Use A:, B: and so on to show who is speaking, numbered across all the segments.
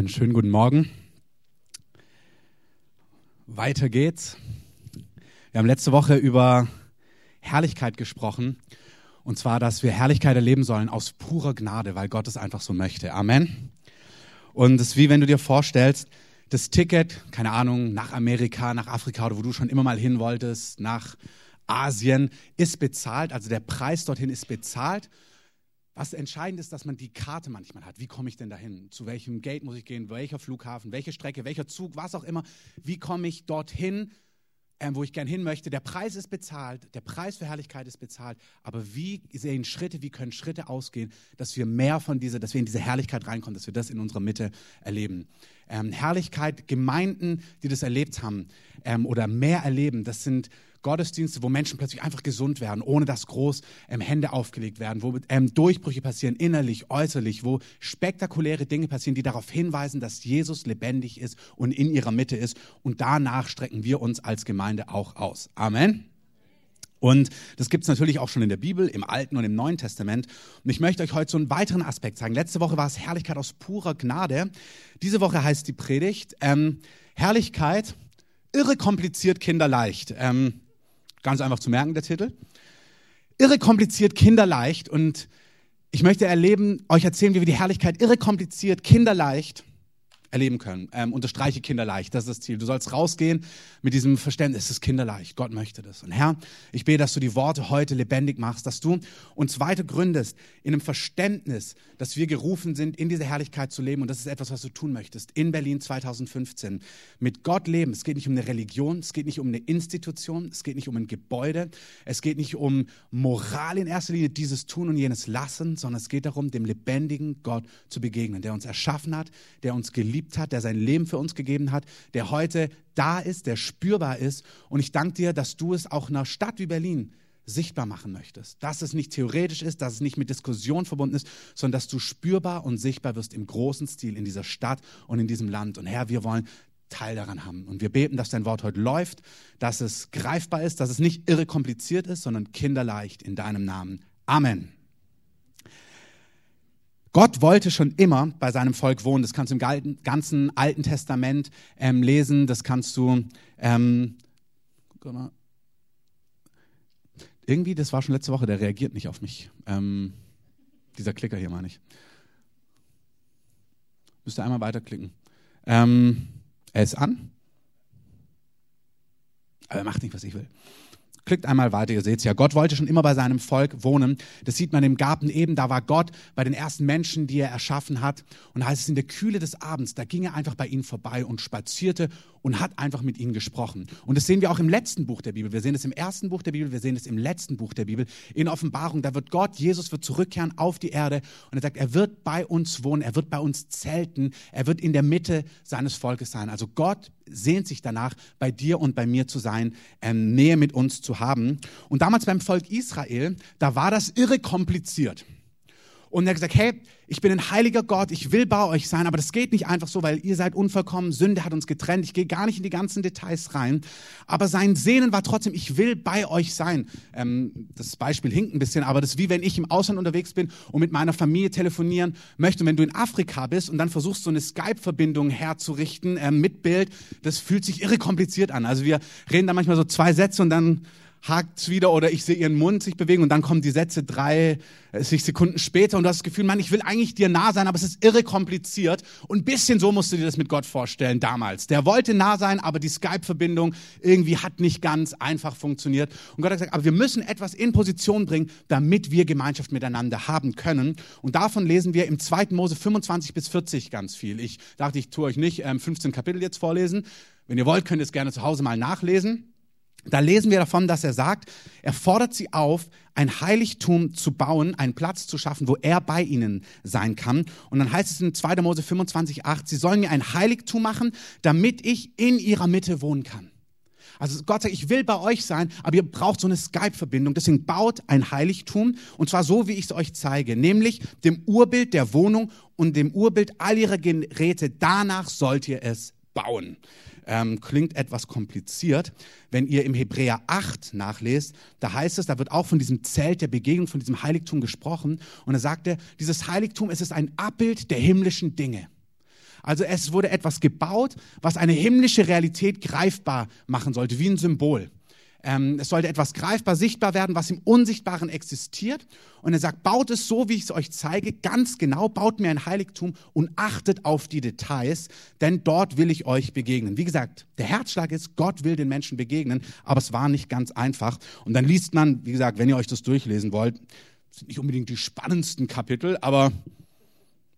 A: Einen schönen guten Morgen. Weiter geht's. Wir haben letzte Woche über Herrlichkeit gesprochen. Und zwar, dass wir Herrlichkeit erleben sollen aus purer Gnade, weil Gott es einfach so möchte. Amen. Und es ist wie wenn du dir vorstellst, das Ticket, keine Ahnung, nach Amerika, nach Afrika oder wo du schon immer mal hin wolltest, nach Asien, ist bezahlt. Also der Preis dorthin ist bezahlt. Was entscheidend ist, dass man die Karte manchmal hat. Wie komme ich denn dahin? Zu welchem Gate muss ich gehen? Welcher Flughafen? Welche Strecke? Welcher Zug? Was auch immer. Wie komme ich dorthin, ähm, wo ich gern hin möchte? Der Preis ist bezahlt. Der Preis für Herrlichkeit ist bezahlt. Aber wie sehen Schritte, wie können Schritte ausgehen, dass wir mehr von dieser, dass wir in diese Herrlichkeit reinkommen, dass wir das in unserer Mitte erleben? Ähm, Herrlichkeit, Gemeinden, die das erlebt haben ähm, oder mehr erleben, das sind Gottesdienste, wo Menschen plötzlich einfach gesund werden, ohne dass groß ähm, Hände aufgelegt werden, wo ähm, Durchbrüche passieren, innerlich, äußerlich, wo spektakuläre Dinge passieren, die darauf hinweisen, dass Jesus lebendig ist und in ihrer Mitte ist. Und danach strecken wir uns als Gemeinde auch aus. Amen. Und das gibt es natürlich auch schon in der Bibel, im Alten und im Neuen Testament. Und ich möchte euch heute so einen weiteren Aspekt zeigen. Letzte Woche war es Herrlichkeit aus purer Gnade. Diese Woche heißt die Predigt ähm, Herrlichkeit, irre kompliziert, kinderleicht. Ähm, Ganz einfach zu merken, der Titel. Irre kompliziert, kinderleicht. Und ich möchte erleben, euch erzählen, wie wir die Herrlichkeit irre kompliziert, kinderleicht erleben können. Ähm, unterstreiche kinderleicht, das ist das Ziel. Du sollst rausgehen mit diesem Verständnis, es ist kinderleicht, Gott möchte das. Und Herr, ich bete, dass du die Worte heute lebendig machst, dass du uns weiter gründest in einem Verständnis, dass wir gerufen sind, in dieser Herrlichkeit zu leben. Und das ist etwas, was du tun möchtest. In Berlin 2015. Mit Gott leben. Es geht nicht um eine Religion, es geht nicht um eine Institution, es geht nicht um ein Gebäude, es geht nicht um Moral in erster Linie, dieses tun und jenes lassen, sondern es geht darum, dem lebendigen Gott zu begegnen, der uns erschaffen hat, der uns geliebt geliebt hat, der sein Leben für uns gegeben hat, der heute da ist, der spürbar ist. Und ich danke dir, dass du es auch in einer Stadt wie Berlin sichtbar machen möchtest. Dass es nicht theoretisch ist, dass es nicht mit Diskussion verbunden ist, sondern dass du spürbar und sichtbar wirst im großen Stil in dieser Stadt und in diesem Land. Und Herr, wir wollen Teil daran haben. Und wir beten, dass dein Wort heute läuft, dass es greifbar ist, dass es nicht irre kompliziert ist, sondern kinderleicht in deinem Namen. Amen. Gott wollte schon immer bei seinem Volk wohnen. Das kannst du im ganzen Alten Testament ähm, lesen. Das kannst du. Ähm, irgendwie, das war schon letzte Woche, der reagiert nicht auf mich. Ähm, dieser Klicker hier meine ich. Müsste einmal weiterklicken. Ähm, er ist an. Aber er macht nicht, was ich will. Klickt einmal weiter, ihr seht es ja. Gott wollte schon immer bei seinem Volk wohnen. Das sieht man im Garten eben. Da war Gott bei den ersten Menschen, die er erschaffen hat. Und da heißt es in der Kühle des Abends, da ging er einfach bei ihnen vorbei und spazierte und hat einfach mit ihnen gesprochen. Und das sehen wir auch im letzten Buch der Bibel. Wir sehen es im ersten Buch der Bibel, wir sehen es im letzten Buch der Bibel. In Offenbarung, da wird Gott, Jesus wird zurückkehren auf die Erde und er sagt, er wird bei uns wohnen, er wird bei uns zelten, er wird in der Mitte seines Volkes sein. Also Gott sehnt sich danach, bei dir und bei mir zu sein, ähm, Nähe mit uns zu haben. Und damals beim Volk Israel, da war das irre kompliziert. Und er hat gesagt, hey, ich bin ein heiliger Gott, ich will bei euch sein, aber das geht nicht einfach so, weil ihr seid unvollkommen, Sünde hat uns getrennt. Ich gehe gar nicht in die ganzen Details rein. Aber sein Sehnen war trotzdem, ich will bei euch sein. Ähm, das Beispiel hinkt ein bisschen, aber das ist wie wenn ich im Ausland unterwegs bin und mit meiner Familie telefonieren möchte. Und wenn du in Afrika bist und dann versuchst, so eine Skype-Verbindung herzurichten ähm, mit Bild, das fühlt sich irre kompliziert an. Also wir reden da manchmal so zwei Sätze und dann hakt's wieder oder ich sehe ihren Mund sich bewegen und dann kommen die Sätze drei, äh, sich Sekunden später und du hast das Gefühl, Mann, ich will eigentlich dir nah sein, aber es ist irre kompliziert und ein bisschen so musst du dir das mit Gott vorstellen damals. Der wollte nah sein, aber die Skype-Verbindung irgendwie hat nicht ganz einfach funktioniert und Gott hat gesagt, aber wir müssen etwas in Position bringen, damit wir Gemeinschaft miteinander haben können und davon lesen wir im 2. Mose 25 bis 40 ganz viel. Ich dachte, ich tue euch nicht ähm, 15 Kapitel jetzt vorlesen. Wenn ihr wollt, könnt ihr es gerne zu Hause mal nachlesen. Da lesen wir davon, dass er sagt, er fordert sie auf, ein Heiligtum zu bauen, einen Platz zu schaffen, wo er bei ihnen sein kann. Und dann heißt es in 2. Mose 25, 8, sie sollen mir ein Heiligtum machen, damit ich in ihrer Mitte wohnen kann. Also Gott sagt, ich will bei euch sein, aber ihr braucht so eine Skype-Verbindung. Deswegen baut ein Heiligtum und zwar so, wie ich es euch zeige, nämlich dem Urbild der Wohnung und dem Urbild all ihrer Geräte. Danach sollt ihr es bauen ähm, klingt etwas kompliziert. Wenn ihr im Hebräer 8 nachlest, da heißt es, da wird auch von diesem Zelt der Begegnung, von diesem Heiligtum gesprochen. Und er, dieses Heiligtum, es ist ein Abbild der himmlischen Dinge. Also es wurde etwas gebaut, was eine himmlische Realität greifbar machen sollte, wie ein Symbol. Ähm, es sollte etwas greifbar, sichtbar werden, was im Unsichtbaren existiert. Und er sagt, baut es so, wie ich es euch zeige, ganz genau, baut mir ein Heiligtum und achtet auf die Details, denn dort will ich euch begegnen. Wie gesagt, der Herzschlag ist, Gott will den Menschen begegnen, aber es war nicht ganz einfach. Und dann liest man, wie gesagt, wenn ihr euch das durchlesen wollt, sind nicht unbedingt die spannendsten Kapitel, aber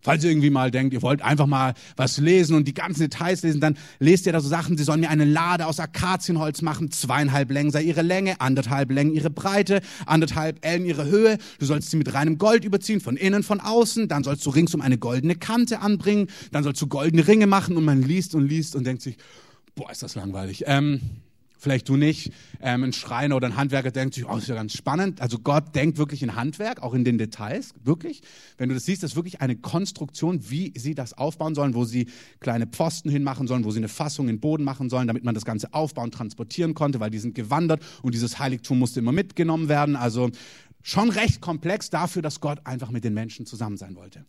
A: Falls ihr irgendwie mal denkt, ihr wollt einfach mal was lesen und die ganzen Details lesen, dann lest ihr da so Sachen, sie sollen mir eine Lade aus Akazienholz machen, zweieinhalb Längen sei ihre Länge, anderthalb Längen ihre Breite, anderthalb Ellen ihre Höhe. Du sollst sie mit reinem Gold überziehen, von innen, von außen. Dann sollst du ringsum eine goldene Kante anbringen. Dann sollst du goldene Ringe machen und man liest und liest und denkt sich, boah, ist das langweilig. Ähm, vielleicht du nicht. Ähm, ein Schreiner oder ein Handwerker denkt sich, oh, ist ja ganz spannend. Also Gott denkt wirklich in Handwerk, auch in den Details, wirklich. Wenn du das siehst, das ist wirklich eine Konstruktion, wie sie das aufbauen sollen, wo sie kleine Pfosten hinmachen sollen, wo sie eine Fassung in den Boden machen sollen, damit man das Ganze aufbauen, transportieren konnte, weil die sind gewandert und dieses Heiligtum musste immer mitgenommen werden. Also schon recht komplex dafür, dass Gott einfach mit den Menschen zusammen sein wollte.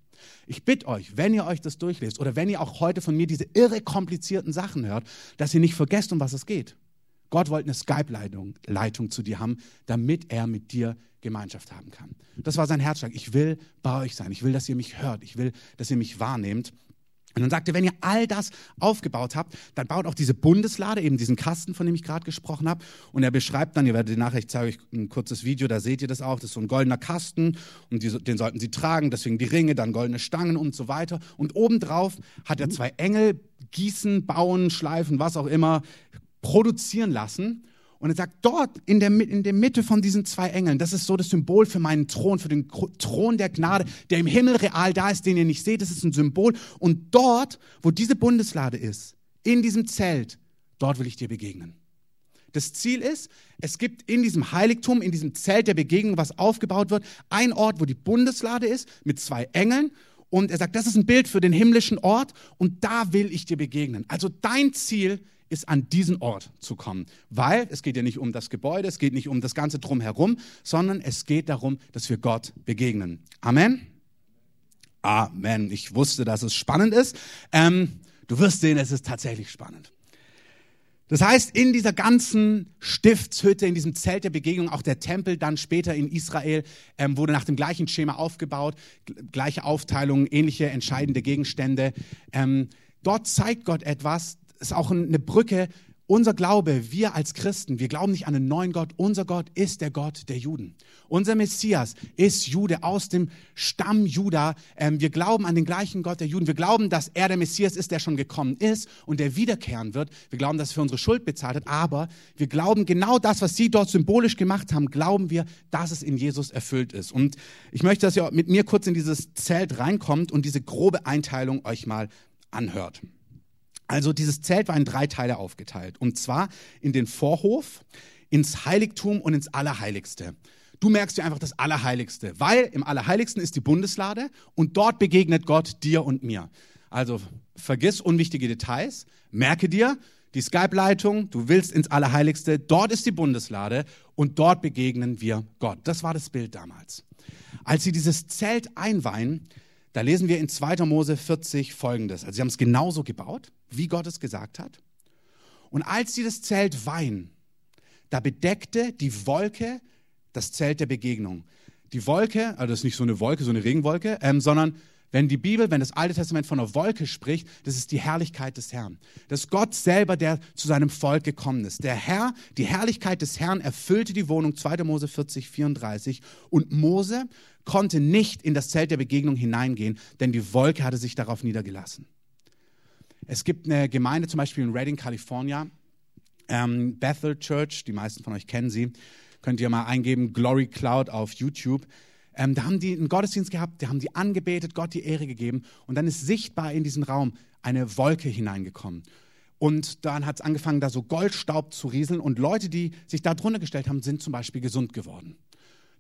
A: Ich bitte euch, wenn ihr euch das durchlest oder wenn ihr auch heute von mir diese irre komplizierten Sachen hört, dass ihr nicht vergesst, um was es geht. Gott wollte eine Skype-Leitung Leitung zu dir haben, damit er mit dir Gemeinschaft haben kann. Das war sein Herzschlag. Ich will bei euch sein. Ich will, dass ihr mich hört. Ich will, dass ihr mich wahrnehmt. Und dann sagte, wenn ihr all das aufgebaut habt, dann baut auch diese Bundeslade, eben diesen Kasten, von dem ich gerade gesprochen habe. Und er beschreibt dann, ihr werdet nachher, ich zeige euch ein kurzes Video, da seht ihr das auch, das ist so ein goldener Kasten und die, den sollten sie tragen, deswegen die Ringe, dann goldene Stangen und so weiter. Und obendrauf hat er zwei Engel, gießen, bauen, schleifen, was auch immer, produzieren lassen. Und er sagt, dort in der, in der Mitte von diesen zwei Engeln, das ist so das Symbol für meinen Thron, für den Thron der Gnade, der im Himmel real da ist, den ihr nicht seht, das ist ein Symbol. Und dort, wo diese Bundeslade ist, in diesem Zelt, dort will ich dir begegnen. Das Ziel ist, es gibt in diesem Heiligtum, in diesem Zelt der Begegnung, was aufgebaut wird, ein Ort, wo die Bundeslade ist, mit zwei Engeln. Und er sagt, das ist ein Bild für den himmlischen Ort und da will ich dir begegnen. Also dein Ziel ist, an diesen Ort zu kommen. Weil es geht ja nicht um das Gebäude, es geht nicht um das Ganze drumherum, sondern es geht darum, dass wir Gott begegnen. Amen. Amen. Ich wusste, dass es spannend ist. Ähm, du wirst sehen, es ist tatsächlich spannend. Das heißt, in dieser ganzen Stiftshütte, in diesem Zelt der Begegnung, auch der Tempel dann später in Israel, ähm, wurde nach dem gleichen Schema aufgebaut, gleiche Aufteilung, ähnliche entscheidende Gegenstände. Ähm, dort zeigt Gott etwas, ist auch eine Brücke. Unser Glaube, wir als Christen, wir glauben nicht an einen neuen Gott. Unser Gott ist der Gott der Juden. Unser Messias ist Jude aus dem Stamm Juda. Ähm, wir glauben an den gleichen Gott der Juden. Wir glauben, dass er der Messias ist, der schon gekommen ist und der wiederkehren wird. Wir glauben, dass er für unsere Schuld bezahlt hat. Aber wir glauben genau das, was sie dort symbolisch gemacht haben, glauben wir, dass es in Jesus erfüllt ist. Und ich möchte, dass ihr mit mir kurz in dieses Zelt reinkommt und diese grobe Einteilung euch mal anhört. Also dieses Zelt war in drei Teile aufgeteilt. Und zwar in den Vorhof, ins Heiligtum und ins Allerheiligste. Du merkst dir einfach das Allerheiligste, weil im Allerheiligsten ist die Bundeslade und dort begegnet Gott dir und mir. Also vergiss unwichtige Details, merke dir die Skype-Leitung, du willst ins Allerheiligste, dort ist die Bundeslade und dort begegnen wir Gott. Das war das Bild damals. Als sie dieses Zelt einweihen, da lesen wir in 2. Mose 40 folgendes. Also sie haben es genauso gebaut, wie Gott es gesagt hat. Und als sie das Zelt weihen, da bedeckte die Wolke das Zelt der Begegnung. Die Wolke, also das ist nicht so eine Wolke, so eine Regenwolke, ähm, sondern wenn die Bibel, wenn das Alte Testament von einer Wolke spricht, das ist die Herrlichkeit des Herrn. Das ist Gott selber, der zu seinem Volk gekommen ist. Der Herr, die Herrlichkeit des Herrn erfüllte die Wohnung, 2. Mose 40, 34. Und Mose konnte nicht in das Zelt der Begegnung hineingehen, denn die Wolke hatte sich darauf niedergelassen. Es gibt eine Gemeinde, zum Beispiel in Redding, Kalifornien, ähm, Bethel Church, die meisten von euch kennen sie. Könnt ihr mal eingeben, Glory Cloud auf YouTube. Ähm, da haben die einen Gottesdienst gehabt, da haben die angebetet, Gott die Ehre gegeben und dann ist sichtbar in diesen Raum eine Wolke hineingekommen. Und dann hat es angefangen, da so Goldstaub zu rieseln und Leute, die sich da drunter gestellt haben, sind zum Beispiel gesund geworden.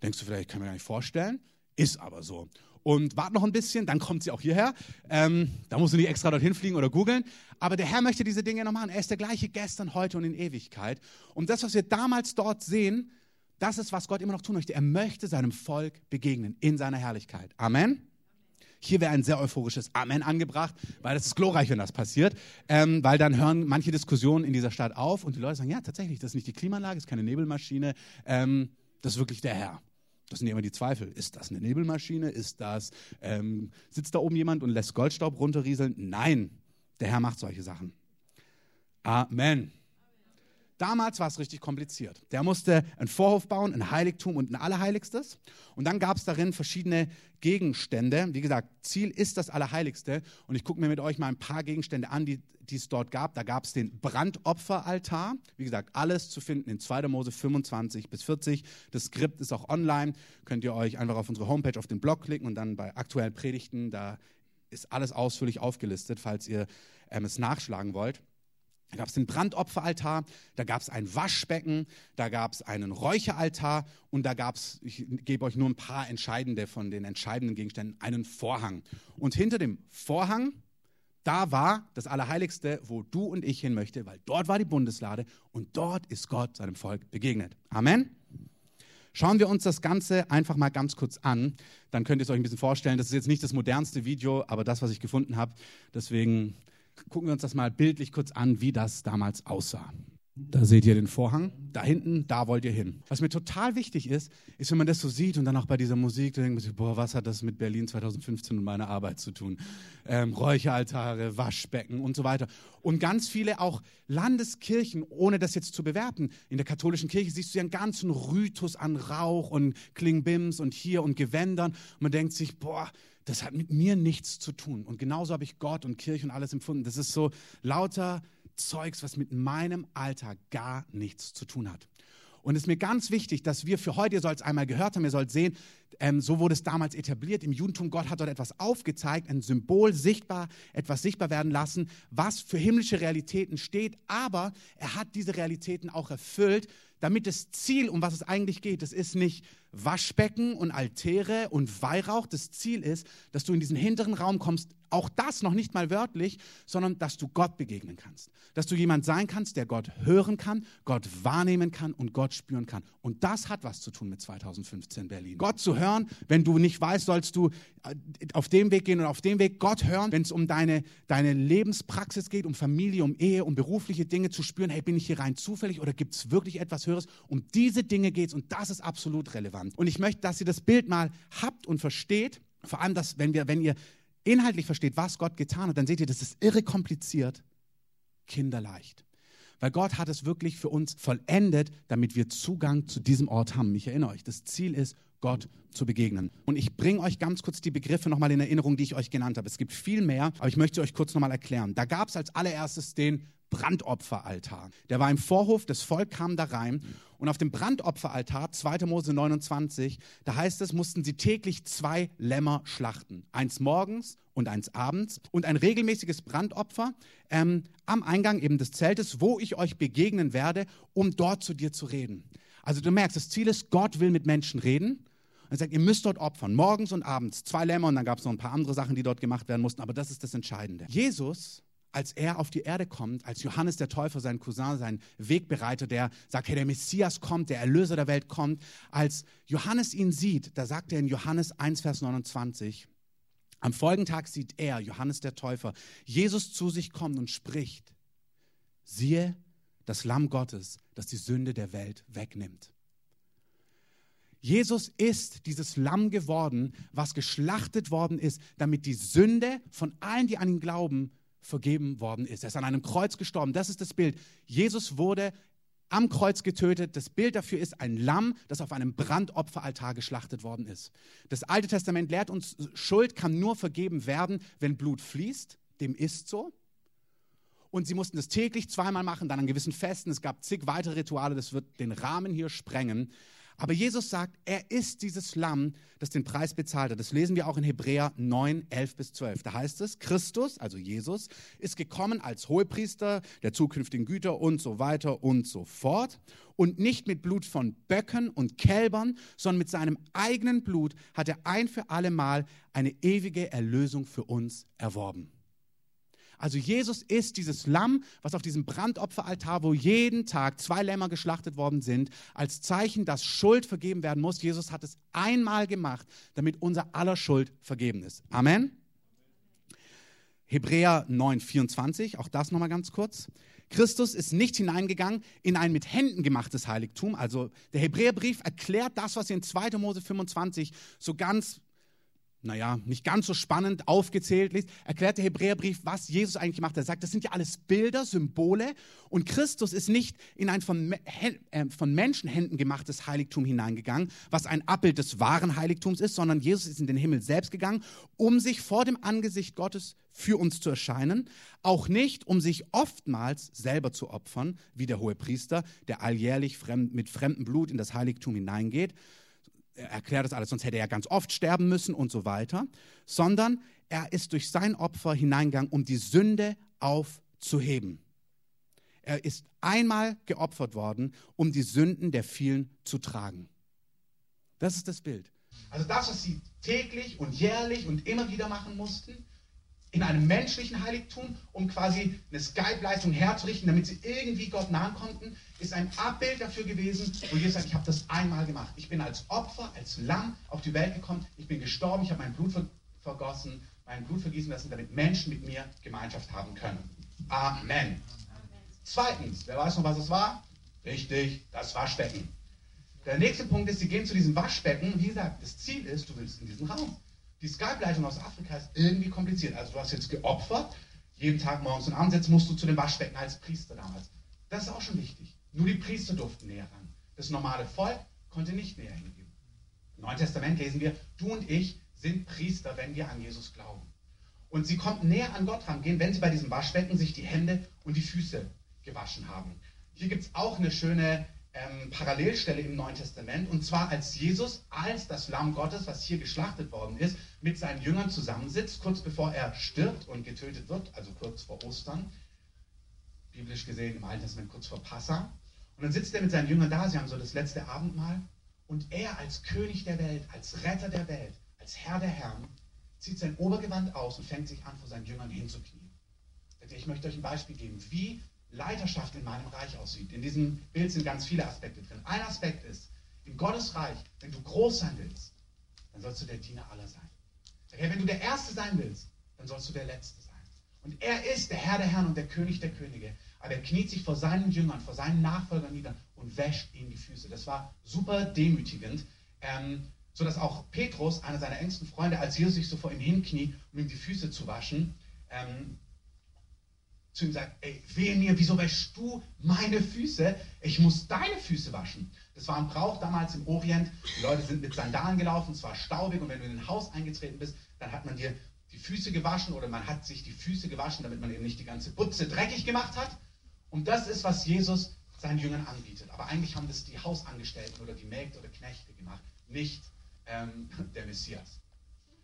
A: Denkst du vielleicht, kann man gar nicht vorstellen, ist aber so. Und wart noch ein bisschen, dann kommt sie auch hierher. Ähm, da musst du nicht extra dorthin fliegen oder googeln. Aber der Herr möchte diese Dinge noch machen. Er ist der gleiche gestern, heute und in Ewigkeit. Und das, was wir damals dort sehen, das ist, was Gott immer noch tun möchte. Er möchte seinem Volk begegnen in seiner Herrlichkeit. Amen. Hier wäre ein sehr euphorisches Amen angebracht, weil das ist glorreich, wenn das passiert. Ähm, weil dann hören manche Diskussionen in dieser Stadt auf und die Leute sagen, ja, tatsächlich, das ist nicht die Klimaanlage, das ist keine Nebelmaschine, ähm, das ist wirklich der Herr. Das sind immer die Zweifel. Ist das eine Nebelmaschine? Ist das, ähm, sitzt da oben jemand und lässt Goldstaub runterrieseln? Nein, der Herr macht solche Sachen. Amen. Damals war es richtig kompliziert. Der musste einen Vorhof bauen, ein Heiligtum und ein Allerheiligstes. Und dann gab es darin verschiedene Gegenstände. Wie gesagt, Ziel ist das Allerheiligste. Und ich gucke mir mit euch mal ein paar Gegenstände an, die, es dort gab. Da gab es den Brandopferaltar. Wie gesagt, alles zu finden in 2. Mose 25 bis 40. Das Skript ist auch online. Könnt ihr euch einfach auf unsere Homepage auf den Blog klicken und dann bei aktuellen Predigten, da ist alles ausführlich aufgelistet, falls ihr ähm, es nachschlagen wollt. Da gab es den Brandopferaltar, da gab es ein Waschbecken, da gab es einen Räucheraltar und da gab es, ich gebe euch nur ein paar entscheidende von den entscheidenden Gegenständen, einen Vorhang. Und hinter dem Vorhang, da war das Allerheiligste, wo du und ich hin möchte, weil dort war die Bundeslade und dort ist Gott seinem Volk begegnet. Amen. Schauen wir uns das Ganze einfach mal ganz kurz an. Dann könnt ihr es euch ein bisschen vorstellen. Das ist jetzt nicht das modernste Video, aber das, was ich gefunden habe. Deswegen gucken wir uns das mal bildlich kurz an, wie das damals aussah. Da seht ihr den Vorhang. Da hinten, da wollt ihr hin. Was mir total wichtig ist, ist, wenn man das so sieht und dann auch bei dieser Musik, dann denkt man sich, boah, was hat das mit Berlin 2015 und meiner Arbeit zu tun? Ähm, Räucheraltare, Waschbecken und so weiter. Und ganz viele auch Landeskirchen, ohne das jetzt zu bewerten. In der katholischen Kirche siehst du ja einen ganzen Rhythus an Rauch und Klingbims und hier und Gewändern. Und man denkt sich, boah, das hat mit mir nichts zu tun. Und genauso habe ich Gott und Kirche und alles empfunden. Das ist so lauter Zeugs, was mit meinem Alltag gar nichts zu tun hat. Und es ist mir ganz wichtig, dass wir für heute, ihr sollt es einmal gehört haben, ihr sollt sehen, ähm, so wurde es damals etabliert im Judentum. Gott hat dort etwas aufgezeigt, ein Symbol sichtbar, etwas sichtbar werden lassen, was für himmlische Realitäten steht. Aber er hat diese Realitäten auch erfüllt, damit das Ziel, um was es eigentlich geht, das ist nicht Waschbecken und Altäre und Weihrauch. Das Ziel ist, dass du in diesen hinteren Raum kommst, auch das noch nicht mal wörtlich, sondern dass du Gott begegnen kannst. Dass du jemand sein kannst, der Gott hören kann, Gott wahrnehmen kann und Gott spüren kann. Und das hat was zu tun mit 2015 Berlin. Gott zu hören, wenn du nicht weißt, sollst du äh, auf dem Weg gehen und auf dem Weg Gott hören, wenn es um deine, deine Lebenspraxis geht, um Familie, um Ehe, um berufliche Dinge zu spüren, hey, bin ich hier rein zufällig oder gibt es wirklich etwas Höheres? Um diese Dinge geht es und das ist absolut relevant. Und ich möchte, dass ihr das Bild mal habt und versteht, vor allem, dass, wenn, wir, wenn ihr inhaltlich versteht, was Gott getan hat, dann seht ihr, das ist irre kompliziert, kinderleicht. Weil Gott hat es wirklich für uns vollendet, damit wir Zugang zu diesem Ort haben. Ich erinnere euch, das Ziel ist, Gott zu begegnen. Und ich bringe euch ganz kurz die Begriffe nochmal in Erinnerung, die ich euch genannt habe. Es gibt viel mehr, aber ich möchte euch kurz nochmal erklären. Da gab es als allererstes den Brandopferaltar. Der war im Vorhof, das Volk kam da rein und auf dem Brandopferaltar, 2. Mose 29, da heißt es, mussten sie täglich zwei Lämmer schlachten. Eins morgens und eins abends und ein regelmäßiges Brandopfer ähm, am Eingang eben des Zeltes, wo ich euch begegnen werde, um dort zu dir zu reden. Also du merkst, das Ziel ist, Gott will mit Menschen reden. Er sagt, ihr müsst dort opfern, morgens und abends, zwei Lämmer und dann gab es noch ein paar andere Sachen, die dort gemacht werden mussten, aber das ist das Entscheidende. Jesus als er auf die Erde kommt, als Johannes der Täufer, sein Cousin, sein Wegbereiter, der sagt, hey, der Messias kommt, der Erlöser der Welt kommt, als Johannes ihn sieht, da sagt er in Johannes 1, Vers 29, am folgenden Tag sieht er, Johannes der Täufer, Jesus zu sich kommen und spricht, siehe das Lamm Gottes, das die Sünde der Welt wegnimmt. Jesus ist dieses Lamm geworden, was geschlachtet worden ist, damit die Sünde von allen, die an ihn glauben, vergeben worden ist. Er ist an einem Kreuz gestorben. Das ist das Bild. Jesus wurde am Kreuz getötet. Das Bild dafür ist ein Lamm, das auf einem Brandopferaltar geschlachtet worden ist. Das Alte Testament lehrt uns, Schuld kann nur vergeben werden, wenn Blut fließt. Dem ist so. Und sie mussten das täglich zweimal machen, dann an gewissen Festen. Es gab zig weitere Rituale, das wird den Rahmen hier sprengen. Aber Jesus sagt, er ist dieses Lamm, das den Preis bezahlt hat. Das lesen wir auch in Hebräer 9, 11 bis 12. Da heißt es, Christus, also Jesus, ist gekommen als Hohepriester der zukünftigen Güter und so weiter und so fort. Und nicht mit Blut von Böcken und Kälbern, sondern mit seinem eigenen Blut hat er ein für alle Mal eine ewige Erlösung für uns erworben.
B: Also Jesus ist dieses Lamm, was auf diesem Brandopferaltar, wo jeden Tag zwei Lämmer geschlachtet worden sind, als Zeichen, dass Schuld vergeben werden muss. Jesus hat es einmal gemacht, damit unser aller Schuld vergeben ist. Amen. Hebräer 9, 24, auch das nochmal ganz kurz. Christus ist nicht hineingegangen in ein mit Händen gemachtes Heiligtum. Also der Hebräerbrief erklärt das, was in 2. Mose 25 so ganz naja, nicht ganz so spannend aufgezählt liest, erklärt der Hebräerbrief, was Jesus eigentlich macht. Er sagt, das sind ja alles Bilder, Symbole und Christus ist nicht in ein von, äh, von Menschenhänden gemachtes Heiligtum hineingegangen, was ein Abbild des wahren Heiligtums ist, sondern Jesus ist in den Himmel selbst gegangen, um sich vor dem Angesicht Gottes für uns zu erscheinen, auch nicht, um sich oftmals selber zu opfern, wie der hohe Priester, der alljährlich fremd, mit fremdem Blut in das Heiligtum hineingeht, er erklärt das alles, sonst hätte er ganz oft sterben müssen und so weiter, sondern er ist durch sein Opfer hineingegangen, um die Sünde aufzuheben. Er ist einmal geopfert worden, um die Sünden der vielen zu tragen. Das ist das Bild.
A: Also das, was sie täglich und jährlich und immer wieder machen mussten, in einem menschlichen Heiligtum, um quasi eine Skype-Leistung herzurichten, damit sie irgendwie Gott nahen konnten, ist ein Abbild dafür gewesen, wo Jesus sagt, ich habe das einmal gemacht. Ich bin als Opfer, als Lamm auf die Welt gekommen, ich bin gestorben, ich habe mein Blut vergossen, mein Blut vergießen lassen, damit Menschen mit mir Gemeinschaft haben können. Amen. Amen. Zweitens, wer weiß noch, was es war? Richtig, das Waschbecken. Der nächste Punkt ist, sie gehen zu diesem Waschbecken. Wie gesagt, das Ziel ist, du willst in diesen Raum. Die Skype-Leitung aus Afrika ist irgendwie kompliziert. Also du hast jetzt geopfert, jeden Tag morgens und abends, jetzt musst du zu dem Waschbecken als Priester damals. Das ist auch schon wichtig. Nur die Priester durften näher ran. Das normale Volk konnte nicht näher hingehen. Im Neuen Testament lesen wir, du und ich sind Priester, wenn wir an Jesus glauben. Und sie konnten näher an Gott rangehen, wenn sie bei diesem Waschbecken sich die Hände und die Füße gewaschen haben. Hier gibt es auch eine schöne ähm, Parallelstelle im Neuen Testament, und zwar als Jesus als das Lamm Gottes, was hier geschlachtet worden ist, mit seinen Jüngern zusammensitzt, kurz bevor er stirbt und getötet wird, also kurz vor Ostern, biblisch gesehen im Alten Testament kurz vor Passa. Und dann sitzt er mit seinen Jüngern da, sie haben so das letzte Abendmahl, und er als König der Welt, als Retter der Welt, als Herr der Herren, zieht sein Obergewand aus und fängt sich an, vor seinen Jüngern hinzuknien. Ich möchte euch ein Beispiel geben, wie Leiterschaft in meinem Reich aussieht. In diesem Bild sind ganz viele Aspekte drin. Ein Aspekt ist, in Gottes Reich, wenn du groß sein willst, dann sollst du der Diener aller sein. Wenn du der Erste sein willst, dann sollst du der Letzte sein. Und er ist der Herr der Herren und der König der Könige. Aber er kniet sich vor seinen Jüngern, vor seinen Nachfolgern nieder und wäscht ihnen die Füße. Das war super demütigend, ähm, sodass auch Petrus, einer seiner engsten Freunde, als Jesus sich so vor ihm hinkniet, um ihm die Füße zu waschen, ähm, zu ihm sagt, ey, wehe mir, wieso wäschst du meine Füße? Ich muss deine Füße waschen. Das war ein Brauch damals im Orient. Die Leute sind mit Sandalen gelaufen, es war staubig und wenn du in ein Haus eingetreten bist, dann hat man dir die Füße gewaschen oder man hat sich die Füße gewaschen, damit man eben nicht die ganze Butze dreckig gemacht hat. Und das ist, was Jesus seinen Jüngern anbietet. Aber eigentlich haben das die Hausangestellten oder die Mägde oder Knechte gemacht, nicht ähm, der Messias.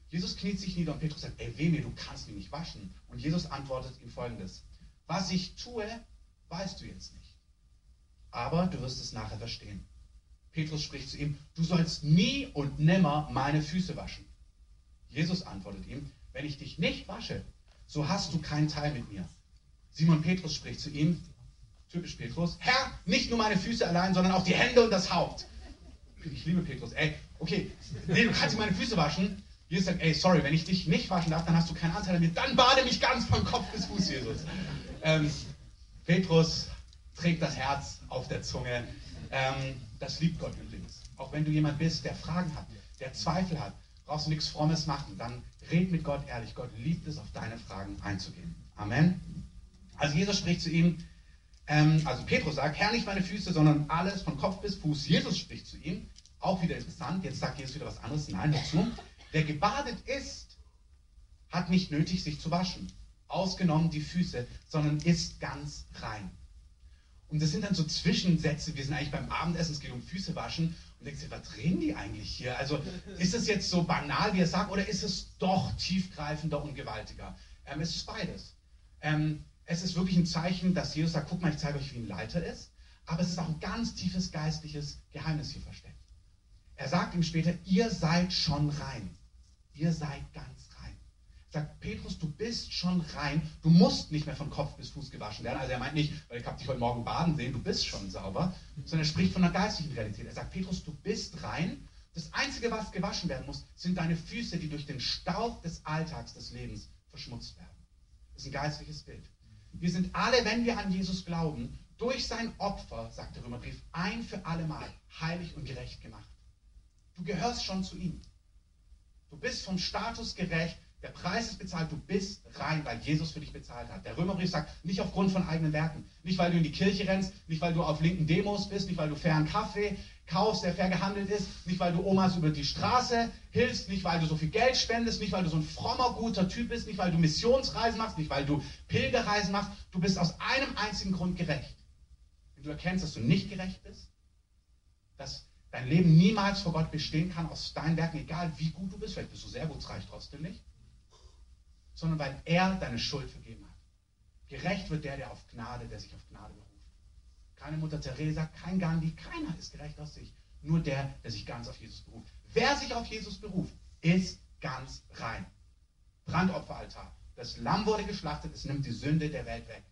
A: Jesus kniet sich nieder und Petrus sagt, ey, weh mir, du kannst mich nicht waschen. Und Jesus antwortet ihm folgendes. Was ich tue, weißt du jetzt nicht. Aber du wirst es nachher verstehen. Petrus spricht zu ihm, du sollst nie und nimmer meine Füße waschen. Jesus antwortet ihm, wenn ich dich nicht wasche, so hast du keinen Teil mit mir. Simon Petrus spricht zu ihm, typisch Petrus, Herr, nicht nur meine Füße allein, sondern auch die Hände und das Haupt. Ich liebe Petrus. Ey, okay, nee, du kannst meine Füße waschen. Jesus sagt, ey, sorry, wenn ich dich nicht waschen darf, dann hast du keinen Anteil an mir. Dann bade mich ganz von Kopf bis Fuß, Jesus. Ähm, Petrus trägt das Herz auf der Zunge. Ähm, das liebt Gott übrigens. Auch wenn du jemand bist, der Fragen hat, der Zweifel hat, brauchst du nichts Frommes machen. Dann red mit Gott ehrlich. Gott liebt es, auf deine Fragen einzugehen. Amen. Also Jesus spricht zu ihm, ähm, also Petrus sagt, Herr, nicht meine Füße, sondern alles von Kopf bis Fuß. Jesus spricht zu ihm, auch wieder interessant, jetzt sagt Jesus wieder was anderes. Nein, dazu. Wer gebadet ist, hat nicht nötig, sich zu waschen ausgenommen die Füße, sondern ist ganz rein. Und das sind dann so Zwischensätze. Wir sind eigentlich beim Abendessen, es geht um Füße waschen. Und denkst dir, was reden die eigentlich hier? Also ist es jetzt so banal, wie er sagt, oder ist es doch tiefgreifender und gewaltiger? Ähm, es ist beides. Ähm, es ist wirklich ein Zeichen, dass Jesus sagt, guck mal, ich zeige euch, wie ein Leiter ist. Aber es ist auch ein ganz tiefes geistliches Geheimnis hier versteckt. Er sagt ihm später, ihr seid schon rein. Ihr seid ganz sagt Petrus, du bist schon rein, du musst nicht mehr von Kopf bis Fuß gewaschen werden. Also er meint nicht, weil ich habe dich heute Morgen baden sehen, du bist schon sauber, sondern er spricht von einer geistlichen Realität. Er sagt, Petrus, du bist rein. Das Einzige, was gewaschen werden muss, sind deine Füße, die durch den Staub des Alltags, des Lebens verschmutzt werden. Das ist ein geistliches Bild. Wir sind alle, wenn wir an Jesus glauben, durch sein Opfer, sagt der Römerbrief, ein für alle Mal heilig und gerecht gemacht. Du gehörst schon zu ihm. Du bist vom Status gerecht, der Preis ist bezahlt, du bist rein, weil Jesus für dich bezahlt hat. Der Römerbrief sagt, nicht aufgrund von eigenen Werken. Nicht, weil du in die Kirche rennst, nicht, weil du auf linken Demos bist, nicht, weil du fairen Kaffee kaufst, der fair gehandelt ist, nicht, weil du Omas über die Straße hilfst, nicht, weil du so viel Geld spendest, nicht, weil du so ein frommer, guter Typ bist, nicht, weil du Missionsreisen machst, nicht, weil du Pilgerreisen machst. Du bist aus einem einzigen Grund gerecht. Wenn du erkennst, dass du nicht gerecht bist, dass dein Leben niemals vor Gott bestehen kann aus deinen Werken, egal wie gut du bist, vielleicht bist du sehr gut, es reicht trotzdem nicht sondern weil er deine Schuld vergeben hat. Gerecht wird der, der auf Gnade, der sich auf Gnade beruft. Keine Mutter Teresa, kein Gandhi, keiner ist gerecht aus sich. Nur der, der sich ganz auf Jesus beruft. Wer sich auf Jesus beruft, ist ganz rein. Brandopferaltar. Das Lamm wurde geschlachtet, es nimmt die Sünde der Welt weg.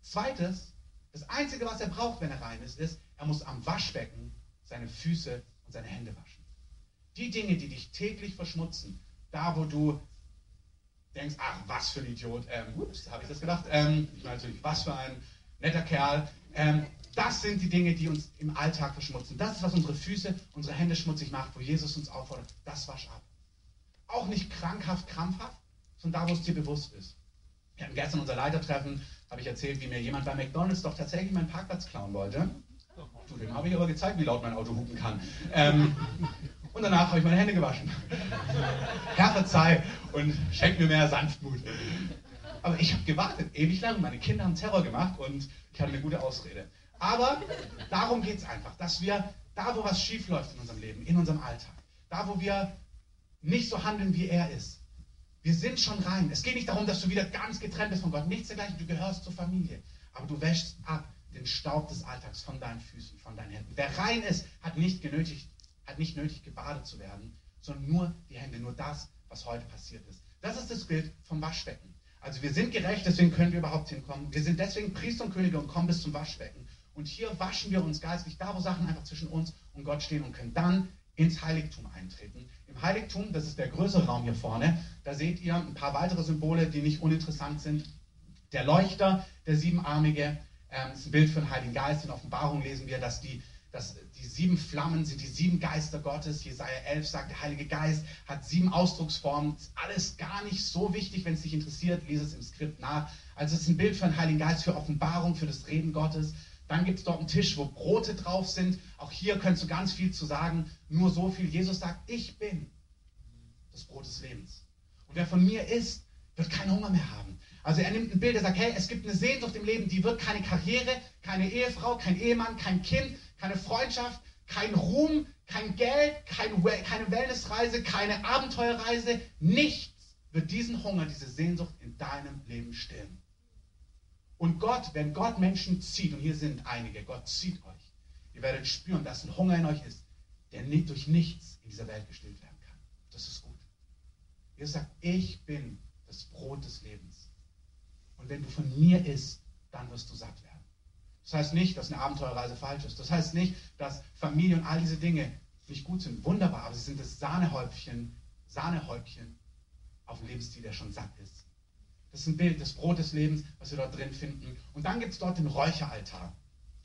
A: Zweites, das Einzige, was er braucht, wenn er rein ist, ist, er muss am Waschbecken seine Füße und seine Hände waschen. Die Dinge, die dich täglich verschmutzen, da wo du denkst, ach, was für ein Idiot, ähm, ups, habe ich das gedacht, ähm, ich meine natürlich, was für ein netter Kerl, ähm, das sind die Dinge, die uns im Alltag verschmutzen. Das ist, was unsere Füße, unsere Hände schmutzig macht, wo Jesus uns auffordert, das wasch ab. Auch nicht krankhaft, krampfhaft, sondern da, wo es dir bewusst ist. Wir hatten gestern unser Leitertreffen, habe ich erzählt, wie mir jemand bei McDonalds doch tatsächlich meinen Parkplatz klauen wollte. Zu dem habe ich aber gezeigt, wie laut mein Auto hupen kann. Ähm, und danach habe ich meine Hände gewaschen. Herr, verzeih und schenk mir mehr Sanftmut. Aber ich habe gewartet, ewig lang. Meine Kinder haben Terror gemacht und ich hatte eine gute Ausrede. Aber darum geht es einfach, dass wir da, wo was schief läuft in unserem Leben, in unserem Alltag, da, wo wir nicht so handeln, wie er ist, wir sind schon rein. Es geht nicht darum, dass du wieder ganz getrennt bist von Gott. Nichts dergleichen. Du gehörst zur Familie. Aber du wäschst ab den Staub des Alltags von deinen Füßen, von deinen Händen. Wer rein ist, hat nicht genötigt, hat nicht nötig, gebadet zu werden, sondern nur die Hände, nur das, was heute passiert ist. Das ist das Bild vom Waschbecken. Also wir sind gerecht, deswegen können wir überhaupt hinkommen. Wir sind deswegen Priester und Könige und kommen bis zum Waschbecken. Und hier waschen wir uns geistlich, da wo Sachen einfach zwischen uns und Gott stehen und können dann ins Heiligtum eintreten. Im Heiligtum, das ist der größere Raum hier vorne, da seht ihr ein paar weitere Symbole, die nicht uninteressant sind. Der Leuchter, der siebenarmige, ähm, ist ein Bild für den Heiligen Geist. In Offenbarung lesen wir, dass die dass die sieben Flammen sind die sieben Geister Gottes. Jesaja 11 sagt, der Heilige Geist hat sieben Ausdrucksformen. Alles gar nicht so wichtig, wenn es dich interessiert, lese es im Skript nach. Also es ist ein Bild für den Heiligen Geist, für Offenbarung, für das Reden Gottes. Dann gibt es dort einen Tisch, wo Brote drauf sind. Auch hier könntest du ganz viel zu sagen. Nur so viel. Jesus sagt, ich bin das Brot des Lebens. Und wer von mir isst, wird keinen Hunger mehr haben. Also er nimmt ein Bild, er sagt, hey, es gibt eine Sehnsucht im Leben, die wird keine Karriere, keine Ehefrau, kein Ehemann, kein Kind, keine Freundschaft, kein Ruhm, kein Geld, kein, keine Wellnessreise, keine Abenteuerreise. Nichts wird diesen Hunger, diese Sehnsucht in deinem Leben stillen. Und Gott, wenn Gott Menschen zieht, und hier sind einige, Gott zieht euch, ihr werdet spüren, dass ein Hunger in euch ist, der nicht durch nichts in dieser Welt gestillt werden kann. Das ist gut. Ihr sagt, ich bin das Brot des Lebens. Und wenn du von mir isst, dann wirst du satt werden. Das heißt nicht, dass eine Abenteuerreise falsch ist. Das heißt nicht, dass Familie und all diese Dinge nicht gut sind. Wunderbar, aber sie sind das Sahnehäubchen, Sahnehäubchen auf dem Lebensstil, der schon satt ist. Das ist ein Bild, das Brot des Lebens, was wir dort drin finden. Und dann gibt es dort den Räucheraltar.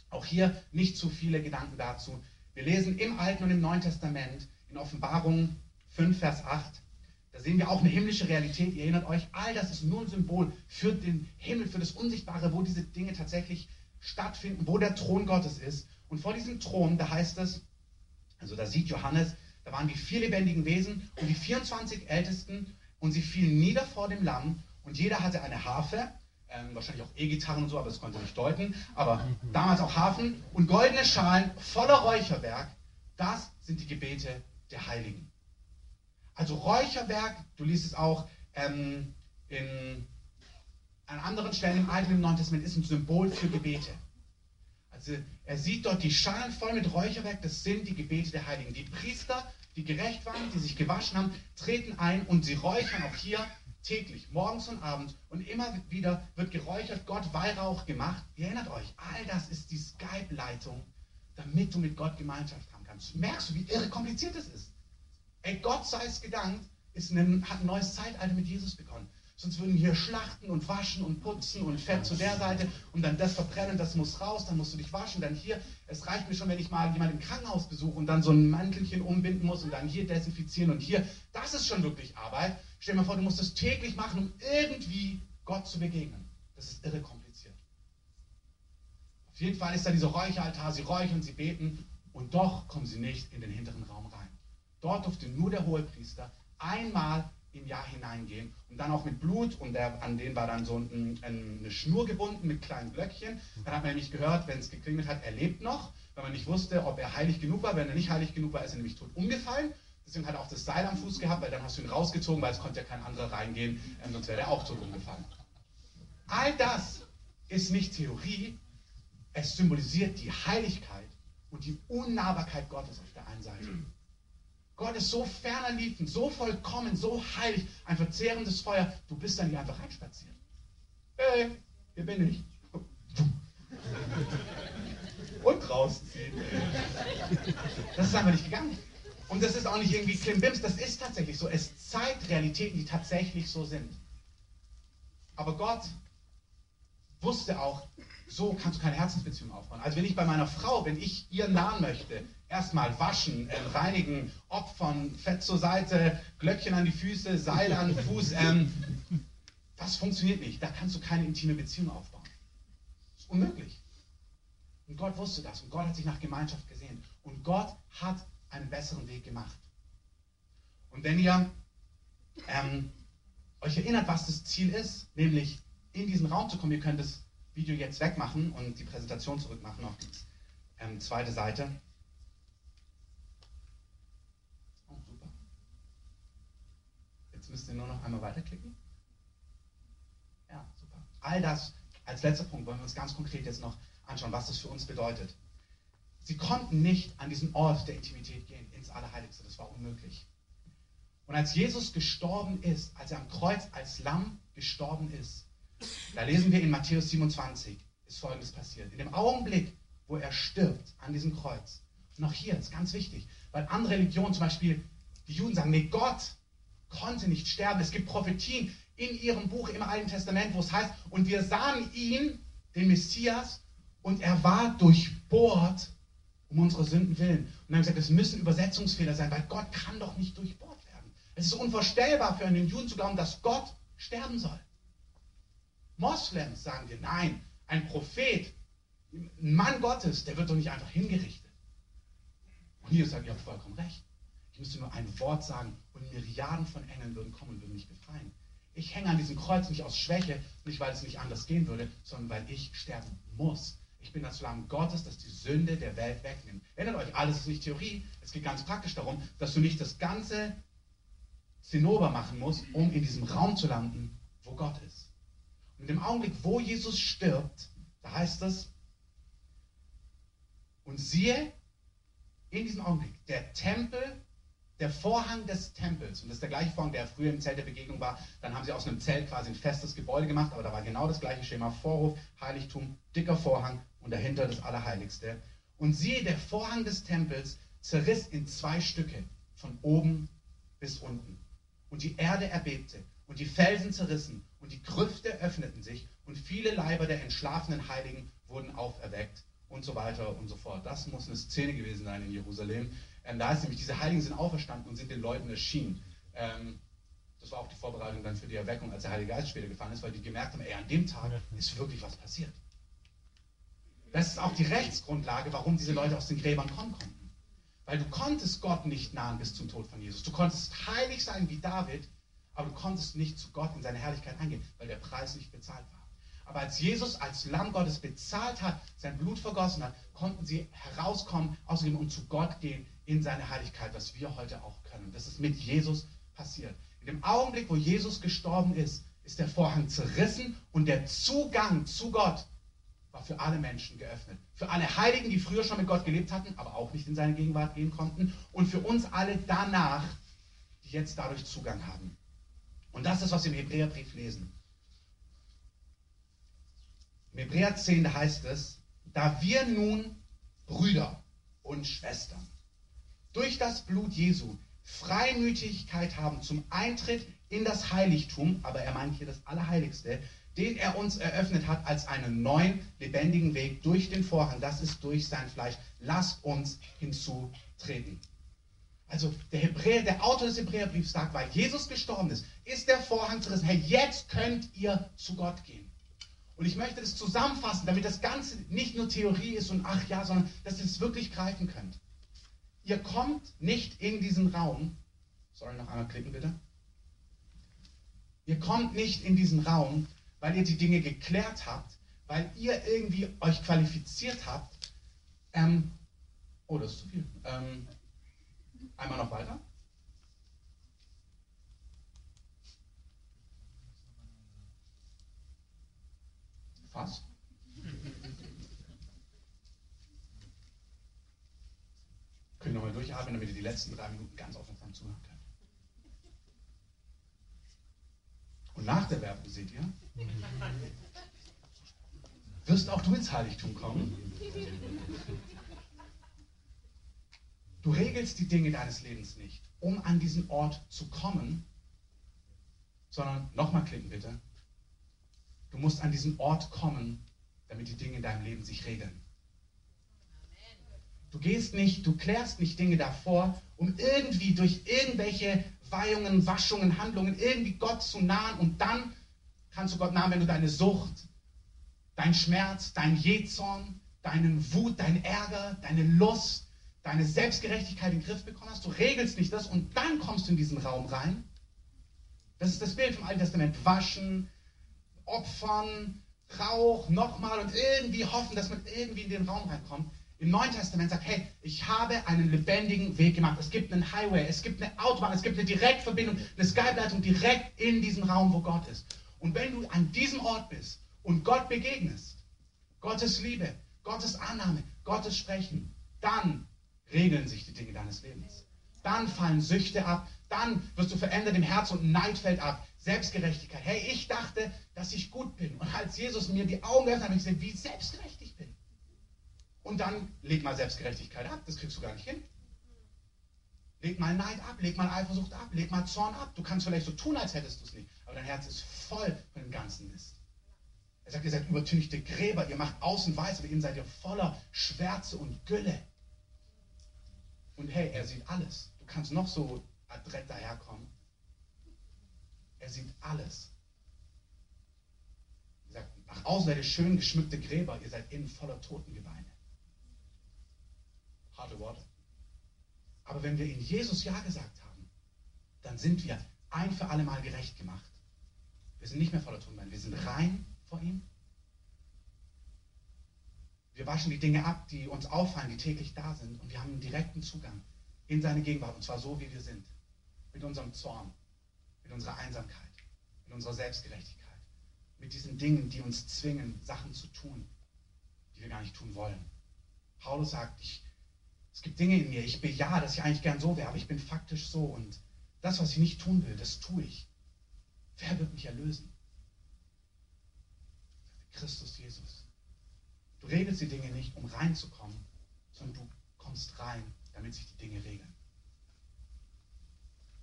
A: Auch hier nicht zu viele Gedanken dazu. Wir lesen im Alten und im Neuen Testament in Offenbarung 5, Vers 8. Da sehen wir auch eine himmlische Realität. Ihr erinnert euch, all das ist nur ein Symbol für den Himmel, für das Unsichtbare, wo diese Dinge tatsächlich stattfinden, wo der Thron Gottes ist. Und vor diesem Thron, da heißt es, also da sieht Johannes, da waren die vier lebendigen Wesen und die 24 Ältesten und sie fielen nieder vor dem Lamm und jeder hatte eine Harfe, ähm, wahrscheinlich auch E-Gitarren und so, aber das konnte nicht deuten, aber damals auch Harfen und goldene Schalen voller Räucherwerk. Das sind die Gebete der Heiligen. Also Räucherwerk, du liest es auch ähm, in an anderen Stellen im Alten im Neuen Testament ist ein Symbol für Gebete. Also er sieht dort die Schalen voll mit Räucherwerk, das sind die Gebete der Heiligen. Die Priester, die gerecht waren, die sich gewaschen haben, treten ein und sie räuchern auch hier täglich, morgens und abends und immer wieder wird geräuchert, Gott Weihrauch gemacht. Ihr erinnert euch, all das ist die Skype-Leitung, damit du mit Gott Gemeinschaft haben kannst. Merkst du, wie irre kompliziert es ist? Ey, Gott sei es gedankt, ist ein, hat ein neues Zeitalter mit Jesus begonnen. Sonst würden hier schlachten und waschen und putzen und Fett zu der Seite und dann das verbrennen, das muss raus, dann musst du dich waschen, dann hier. Es reicht mir schon, wenn ich mal jemanden im Krankenhaus besuche und dann so ein Mantelchen umbinden muss und dann hier desinfizieren und hier. Das ist schon wirklich Arbeit. Stell dir mal vor, du musst das täglich machen, um irgendwie Gott zu begegnen. Das ist irre kompliziert. Auf jeden Fall ist da dieser Räucheraltar, sie räuchern, sie beten und doch kommen sie nicht in den hinteren Raum rein. Dort durfte nur der Hohepriester einmal im Jahr hineingehen und dann auch mit Blut und der, an den war dann so ein, ein, eine Schnur gebunden mit kleinen Glöckchen. Dann hat man nämlich gehört, wenn es geklingelt hat, er lebt noch, weil man nicht wusste, ob er heilig genug war. Wenn er nicht heilig genug war, ist er nämlich tot umgefallen. Deswegen hat er auch das Seil am Fuß gehabt, weil dann hast du ihn rausgezogen, weil es konnte ja kein anderer reingehen, ähm, sonst wäre er auch tot umgefallen. All das ist nicht Theorie, es symbolisiert die Heiligkeit und die Unnahbarkeit Gottes auf der einen Seite. Gott ist so ferner liefend, so vollkommen, so heilig, ein verzehrendes Feuer. Du bist dann hier einfach reinspaziert. Hey, hier bin ich. Und rausziehen. Das ist einfach nicht gegangen. Und das ist auch nicht irgendwie Klimbims, das ist tatsächlich so. Es zeigt Realitäten, die tatsächlich so sind. Aber Gott wusste auch, so kannst du keine Herzensbeziehung aufbauen. Also wenn ich bei meiner Frau, wenn ich ihr nahen möchte, erstmal waschen, äh, reinigen, opfern, Fett zur Seite, Glöckchen an die Füße, Seil an den Fuß, ähm, das funktioniert nicht. Da kannst du keine intime Beziehung aufbauen. Das ist unmöglich. Und Gott wusste das und Gott hat sich nach Gemeinschaft gesehen. Und Gott hat einen besseren Weg gemacht. Und wenn ihr ähm, euch erinnert, was das Ziel ist, nämlich in diesen Raum zu kommen, ihr könnt das Video jetzt wegmachen und die Präsentation zurückmachen auf die ähm, zweite Seite. Oh, super. Jetzt müsst ihr nur noch einmal weiterklicken. Ja, super. All das als letzter Punkt wollen wir uns ganz konkret jetzt noch anschauen, was das für uns bedeutet. Sie konnten nicht an diesen Ort der Intimität gehen, ins Allerheiligste. Das war unmöglich. Und als Jesus gestorben ist, als er am Kreuz als Lamm gestorben ist, da lesen wir in Matthäus 27, ist Folgendes passiert. In dem Augenblick, wo er stirbt an diesem Kreuz, und auch hier ist ganz wichtig, weil andere Religionen, zum Beispiel die Juden sagen, nee, Gott konnte nicht sterben. Es gibt Prophetien in ihrem Buch im Alten Testament, wo es heißt, und wir sahen ihn, den Messias, und er war durchbohrt um unsere Sünden willen. Und haben gesagt, es müssen Übersetzungsfehler sein, weil Gott kann doch nicht durchbohrt werden. Es ist unvorstellbar für einen Juden zu glauben, dass Gott sterben soll. Moslems sagen dir, nein, ein Prophet, ein Mann Gottes, der wird doch nicht einfach hingerichtet. Und Jesus sagt, ihr habt vollkommen recht. Ich müsste nur ein Wort sagen und Milliarden von Engeln würden kommen und würden mich befreien. Ich hänge an diesem Kreuz nicht aus Schwäche, nicht weil es nicht anders gehen würde, sondern weil ich sterben muss. Ich bin das Lamm Gottes, das die Sünde der Welt wegnimmt. Erinnert euch, alles ist nicht Theorie. Es geht ganz praktisch darum, dass du nicht das ganze Zinnober machen musst, um in diesem Raum zu landen, wo Gott ist. Und im Augenblick, wo Jesus stirbt, da heißt es, und siehe, in diesem Augenblick, der Tempel, der Vorhang des Tempels, und das ist der gleiche Vorhang, der früher im Zelt der Begegnung war, dann haben sie aus einem Zelt quasi ein festes Gebäude gemacht, aber da war genau das gleiche Schema, Vorhof, Heiligtum, dicker Vorhang und dahinter das Allerheiligste. Und siehe, der Vorhang des Tempels zerriss in zwei Stücke, von oben bis unten. Und die Erde erbebte und die Felsen zerrissen und die Grüfte öffneten sich und viele Leiber der entschlafenen Heiligen wurden auferweckt und so weiter und so fort. Das muss eine Szene gewesen sein in Jerusalem. Ähm, da ist nämlich, diese Heiligen sind auferstanden und sind den Leuten erschienen. Ähm, das war auch die Vorbereitung dann für die Erweckung, als der Heilige Geist später gefallen ist, weil die gemerkt haben, ey, an dem Tag ist wirklich was passiert. Das ist auch die Rechtsgrundlage, warum diese Leute aus den Gräbern kommen konnten. Weil du konntest Gott nicht nahen bis zum Tod von Jesus. Du konntest heilig sein wie David, aber du konntest nicht zu Gott in seine Herrlichkeit eingehen, weil der Preis nicht bezahlt war. Aber als Jesus als Lamm Gottes bezahlt hat, sein Blut vergossen hat, konnten sie herauskommen, außerdem und zu Gott gehen in seine Heiligkeit, was wir heute auch können. Das ist mit Jesus passiert. In dem Augenblick, wo Jesus gestorben ist, ist der Vorhang zerrissen und der Zugang zu Gott war für alle Menschen geöffnet. Für alle Heiligen, die früher schon mit Gott gelebt hatten, aber auch nicht in seine Gegenwart gehen konnten. Und für uns alle danach, die jetzt dadurch Zugang haben. Und das ist, was wir im Hebräerbrief lesen. Im Hebräer 10, da heißt es, da wir nun Brüder und Schwestern durch das Blut Jesu Freimütigkeit haben zum Eintritt in das Heiligtum, aber er meint hier das Allerheiligste, den er uns eröffnet hat als einen neuen, lebendigen Weg durch den Vorhang, das ist durch sein Fleisch. Lasst uns hinzutreten. Also der Hebräer, der Autor des Hebräerbriefs sagt, weil Jesus gestorben ist, ist der Vorhang zerrissen. Hey, jetzt könnt ihr zu Gott gehen. Und ich möchte das zusammenfassen, damit das Ganze nicht nur Theorie ist und ach ja, sondern dass ihr es wirklich greifen könnt. Ihr kommt nicht in diesen Raum. Soll ich noch einmal klicken, bitte? Ihr kommt nicht in diesen Raum, weil ihr die Dinge geklärt habt, weil ihr irgendwie euch qualifiziert habt. Ähm, oh, das ist zu viel. Ähm, einmal noch weiter. Fast. Können nochmal durchatmen, damit ihr die letzten drei Minuten ganz aufmerksam zuhören könnt. Und nach der Werbung seht ihr, wirst auch du ins Heiligtum kommen. Du regelst die Dinge deines Lebens nicht, um an diesen Ort zu kommen, sondern nochmal klicken bitte. Du musst an diesen Ort kommen, damit die Dinge in deinem Leben sich regeln. Du gehst nicht, du klärst nicht Dinge davor, um irgendwie durch irgendwelche Weihungen, Waschungen, Handlungen irgendwie Gott zu nahen und dann kannst du Gott nahen, wenn du deine Sucht, dein Schmerz, dein Jezorn, deinen Wut, dein Ärger, deine Lust, deine Selbstgerechtigkeit in den Griff bekommen hast. Du regelst nicht das und dann kommst du in diesen Raum rein. Das ist das Bild vom Alten Testament. Waschen, opfern, Rauch, nochmal und irgendwie hoffen, dass man irgendwie in den Raum reinkommt. Im Neuen Testament sagt, hey, ich habe einen lebendigen Weg gemacht. Es gibt einen Highway, es gibt eine Autobahn, es gibt eine Direktverbindung, eine Skype-Leitung direkt in diesen Raum, wo Gott ist. Und wenn du an diesem Ort bist und Gott begegnest, Gottes Liebe, Gottes Annahme, Gottes Sprechen, dann regeln sich die Dinge deines Lebens. Dann fallen Süchte ab, dann wirst du verändert im Herz und Neid fällt ab. Selbstgerechtigkeit. Hey, ich dachte, dass ich gut bin. Und als Jesus mir die Augen geöffnet hat, habe ich gesehen, wie selbstgerecht ich bin. Und dann leg mal Selbstgerechtigkeit ab, das kriegst du gar nicht hin. Leg mal Neid ab, leg mal Eifersucht ab, leg mal Zorn ab. Du kannst vielleicht so tun, als hättest du es nicht, aber dein Herz ist voll von dem ganzen Mist. Er sagt, ihr seid übertünchte Gräber, ihr macht außen weiß, aber innen seid ihr voller Schwärze und Gülle. Und hey, er sieht alles. Du kannst noch so adrett daherkommen. Er sieht alles. Er sagt, nach außen seid ihr schön geschmückte Gräber, ihr seid innen voller Totengebeine. Harte Worte. Aber wenn wir in Jesus Ja gesagt haben, dann sind wir ein für alle Mal gerecht gemacht. Wir sind nicht mehr voller Totengebeine, wir sind rein vor ihm. Wir waschen die Dinge ab, die uns auffallen, die täglich da sind. Und wir haben einen direkten Zugang in seine Gegenwart. Und zwar so, wie wir sind. Mit unserem Zorn, mit unserer Einsamkeit, mit unserer Selbstgerechtigkeit, mit diesen Dingen, die uns zwingen, Sachen zu tun, die wir gar nicht tun wollen. Paulus sagt, ich, es gibt Dinge in mir, ich bejahe, dass ich eigentlich gern so wäre, aber ich bin faktisch so und das, was ich nicht tun will, das tue ich. Wer wird mich erlösen? Christus Jesus. Du regelst die Dinge nicht, um reinzukommen, sondern du kommst rein, damit sich die Dinge regeln.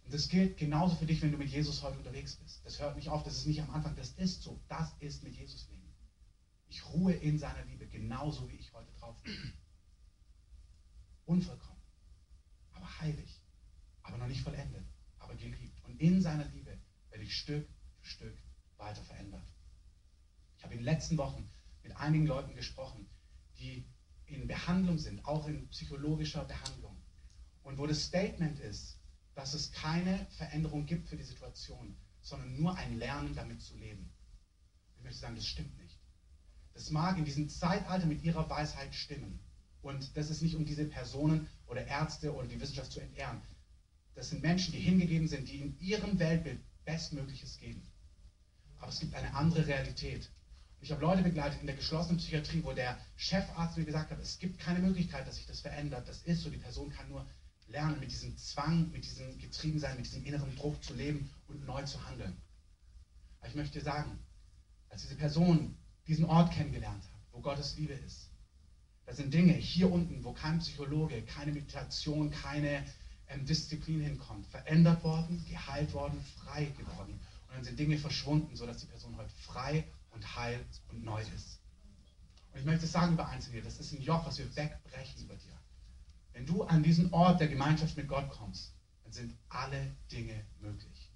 A: Und das gilt genauso für dich, wenn du mit Jesus heute unterwegs bist. Das hört nicht auf, das ist nicht am Anfang, das ist so. Das ist mit Jesus leben. Ich ruhe in seiner Liebe, genauso wie ich heute drauf bin. Unvollkommen, aber heilig, aber noch nicht vollendet, aber geliebt. Und in seiner Liebe werde ich Stück für Stück weiter verändert. Ich habe in den letzten Wochen mit einigen Leuten gesprochen, die in Behandlung sind, auch in psychologischer Behandlung. Und wo das Statement ist, dass es keine Veränderung gibt für die Situation, sondern nur ein Lernen, damit zu leben. Ich möchte sagen, das stimmt nicht. Das mag in diesem Zeitalter mit ihrer Weisheit stimmen. Und das ist nicht, um diese Personen oder Ärzte oder die Wissenschaft zu entehren. Das sind Menschen, die hingegeben sind, die in ihrem Weltbild Bestmögliches geben. Aber es gibt eine andere Realität. Ich habe Leute begleitet in der geschlossenen Psychiatrie, wo der Chefarzt mir gesagt hat, es gibt keine Möglichkeit, dass sich das verändert. Das ist so, die Person kann nur lernen, mit diesem Zwang, mit diesem Getriebensein, mit diesem inneren Druck zu leben und neu zu handeln. Aber ich möchte sagen, als diese Person diesen Ort kennengelernt hat, wo Gottes Liebe ist, da sind Dinge hier unten, wo kein Psychologe, keine Meditation, keine ähm, Disziplin hinkommt, verändert worden, geheilt worden, frei geworden. Und dann sind Dinge verschwunden, sodass die Person heute frei und heil und neu ist. Und ich möchte sagen über Einzelne, das ist ein Joch, was wir wegbrechen über dir. Wenn du an diesen Ort der Gemeinschaft mit Gott kommst, dann sind alle Dinge möglich.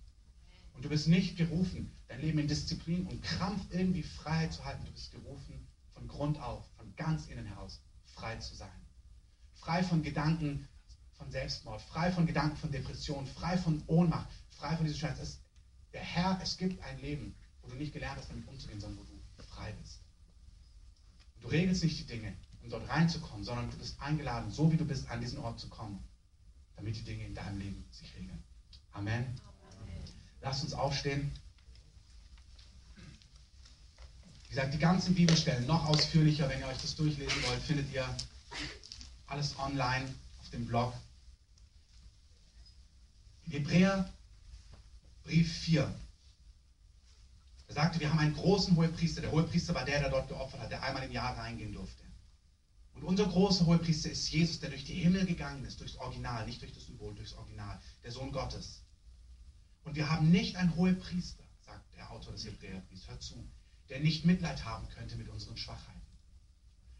A: Und du bist nicht gerufen, dein Leben in Disziplin und Krampf irgendwie Freiheit zu halten. Du bist gerufen, von Grund auf, von ganz innen heraus, frei zu sein. Frei von Gedanken von Selbstmord, frei von Gedanken von Depression, frei von Ohnmacht, frei von diesem Schmerz. Der Herr, es gibt ein Leben, wo du nicht gelernt hast, damit umzugehen, sondern wo du frei bist. Du regelst nicht die Dinge, um dort reinzukommen, sondern du bist eingeladen, so wie du bist, an diesen Ort zu kommen, damit die Dinge in deinem Leben sich regeln. Amen. Amen. Lasst uns aufstehen. Wie gesagt, die ganzen Bibelstellen noch ausführlicher, wenn ihr euch das durchlesen wollt, findet ihr alles online auf dem Blog. Hebräer Brief 4 er sagte, wir haben einen großen Hohepriester. Der Hohepriester war der, der dort geopfert hat, der einmal im Jahr reingehen durfte. Und unser großer Hohepriester ist Jesus, der durch die Himmel gegangen ist, durchs Original, nicht durch das Symbol, durchs Original, der Sohn Gottes. Und wir haben nicht einen Hohepriester, sagt der Autor des Hebräerbriefs, hört zu, der nicht Mitleid haben könnte mit unseren Schwachheiten.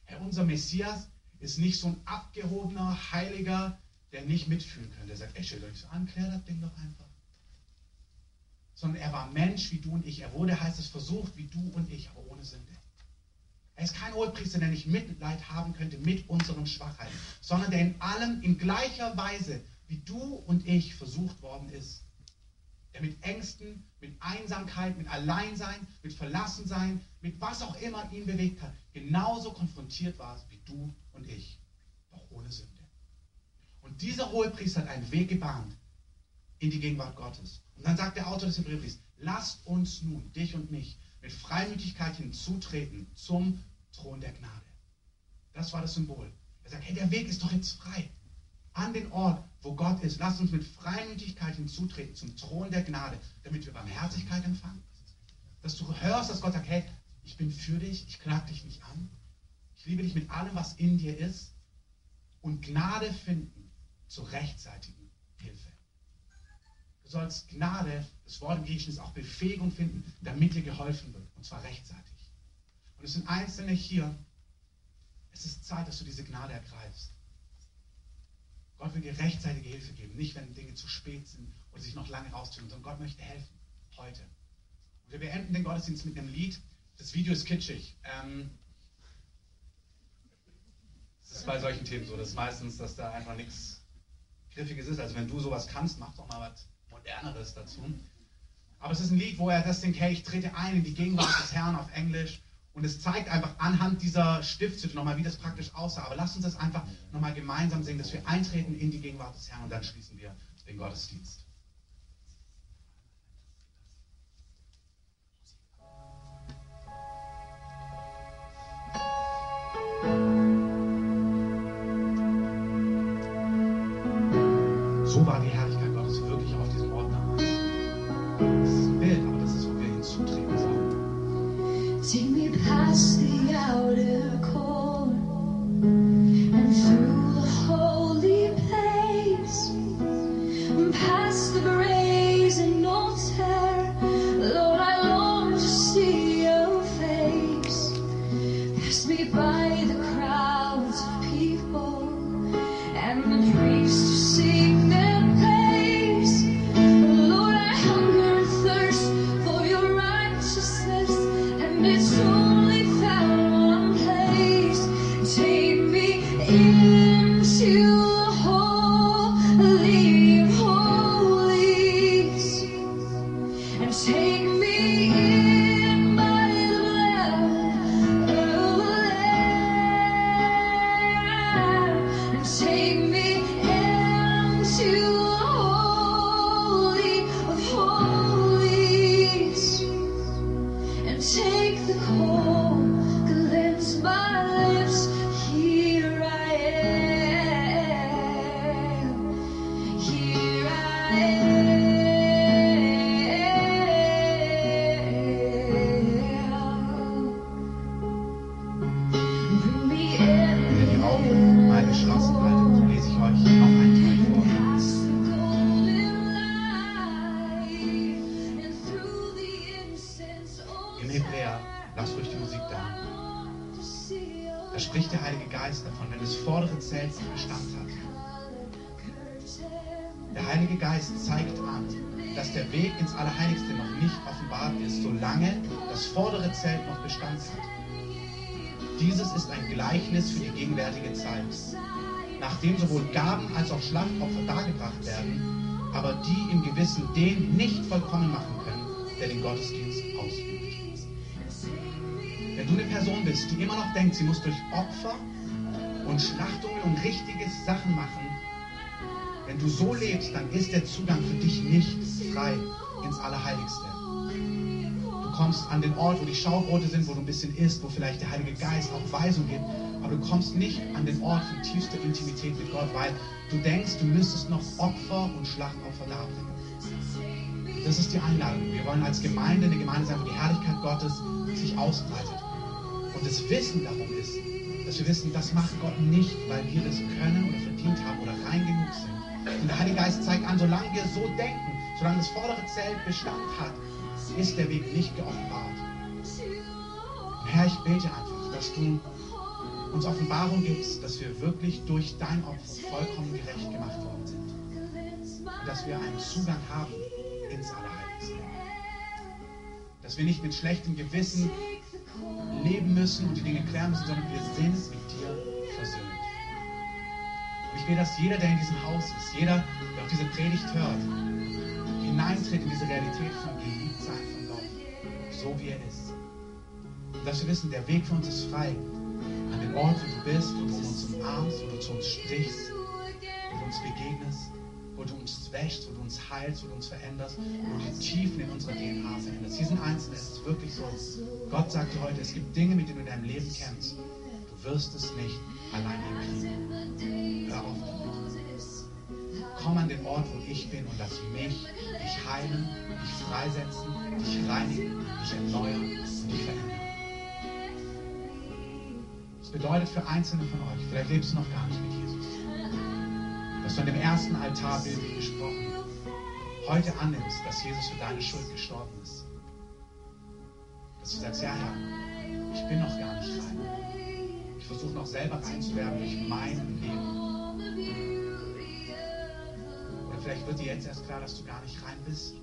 A: Herr, unser Messias ist nicht so ein abgehobener Heiliger, der nicht mitfühlen könnte. Der sagt, ey, stellt euch so an, klär das Ding doch einfach sondern er war Mensch wie du und ich. Er wurde, heißt es, versucht wie du und ich, aber ohne Sünde. Er ist kein Hohepriester, der nicht Mitleid haben könnte mit unseren Schwachheiten, sondern der in allem in gleicher Weise wie du und ich versucht worden ist. Der mit Ängsten, mit Einsamkeit, mit Alleinsein, mit Verlassensein, mit was auch immer ihn bewegt hat, genauso konfrontiert war wie du und ich, doch ohne Sünde. Und dieser Hohepriester hat einen Weg gebahnt in die Gegenwart Gottes. Und dann sagt der Autor des Hebräerbriefs, lasst uns nun, dich und mich, mit Freimütigkeit hinzutreten zum Thron der Gnade. Das war das Symbol. Er sagt, hey, der Weg ist doch jetzt frei. An den Ort, wo Gott ist. Lasst uns mit Freimütigkeit hinzutreten zum Thron der Gnade, damit wir Barmherzigkeit empfangen. Dass du hörst, dass Gott sagt, hey, ich bin für dich, ich klag dich nicht an. Ich liebe dich mit allem, was in dir ist. Und Gnade finden zur rechtzeitigen sollst Gnade, das Wort im Griechischen ist auch Befähigung finden, damit dir geholfen wird. Und zwar rechtzeitig. Und es sind Einzelne hier. Es ist Zeit, dass du diese Gnade ergreifst. Gott will dir rechtzeitige Hilfe geben. Nicht, wenn Dinge zu spät sind oder sich noch lange rausziehen, sondern Gott möchte helfen. Heute. Und wir beenden den Gottesdienst mit einem Lied. Das Video ist kitschig. Ähm, das ist bei solchen Themen so. Das ist meistens, dass da einfach nichts Griffiges ist. Also wenn du sowas kannst, mach doch mal was Moderneres dazu. Aber es ist ein Lied, wo er das denkt, hey, ich trete ein in die Gegenwart des Herrn auf Englisch. Und es zeigt einfach anhand dieser Stiftshütte nochmal, wie das praktisch aussah. Aber lasst uns das einfach nochmal gemeinsam singen, dass wir eintreten in die Gegenwart des Herrn und dann schließen wir den Gottesdienst. Gottesdienst ausübt. Wenn du eine Person bist, die immer noch denkt, sie muss durch Opfer und Schlachtungen und richtige Sachen machen, wenn du so lebst, dann ist der Zugang für dich nicht frei ins Allerheiligste. Du kommst an den Ort, wo die Schaubrote sind, wo du ein bisschen isst, wo vielleicht der Heilige Geist auch Weisung gibt, aber du kommst nicht an den Ort von tiefster Intimität mit Gott, weil du denkst, du müsstest noch Opfer und Schlachtopfer darbringen. Das ist die Einladung. Wir wollen als Gemeinde eine Gemeinde sein, wo die Herrlichkeit Gottes sich ausbreitet. Und das Wissen darum ist, dass wir wissen, das macht Gott nicht, weil wir das können oder verdient haben oder rein genug sind. Und der Heilige Geist zeigt an, solange wir so denken, solange das vordere Zelt Bestand hat, ist der Weg nicht geoffenbart. Und Herr, ich bete einfach, dass du uns Offenbarung gibst, dass wir wirklich durch dein Opfer vollkommen gerecht gemacht worden sind. Und dass wir einen Zugang haben ins Allerheiligste. Dass wir nicht mit schlechtem Gewissen leben müssen und die Dinge klären müssen, sondern wir sind mit dir versöhnt. Und ich will, dass jeder, der in diesem Haus ist, jeder, der auch diese Predigt hört, hineintritt in diese Realität von Geliebtsein von Gott, so wie er ist. Und dass wir wissen, der Weg für uns ist frei. An dem Ort, wo du bist, wo du uns umarmst, wo du zu uns sprichst, wo du uns begegnest, wo du uns wäschst, wo du uns heilst, wo du uns veränderst, wo die Tiefen in unserer DNA veränderst. Hier sind Einzelne, es ist wirklich so. Gott sagt dir heute, es gibt Dinge, mit denen du in deinem Leben kämpfst. Du wirst es nicht allein hinkriegen. Hör auf damit. Komm an den Ort, wo ich bin und lass mich dich heilen, dich freisetzen, dich reinigen, dich erneuern und dich verändern. Das bedeutet für Einzelne von euch, vielleicht lebst du noch gar nicht mit Jesus, dass du an dem ersten Altar bildlich gesprochen heute annimmst, dass Jesus für deine Schuld gestorben ist. Dass du sagst, ja Herr, ich bin noch gar nicht rein. Ich versuche noch selber rein zu werden durch mein Leben. Oder vielleicht wird dir jetzt erst klar, dass du gar nicht rein bist.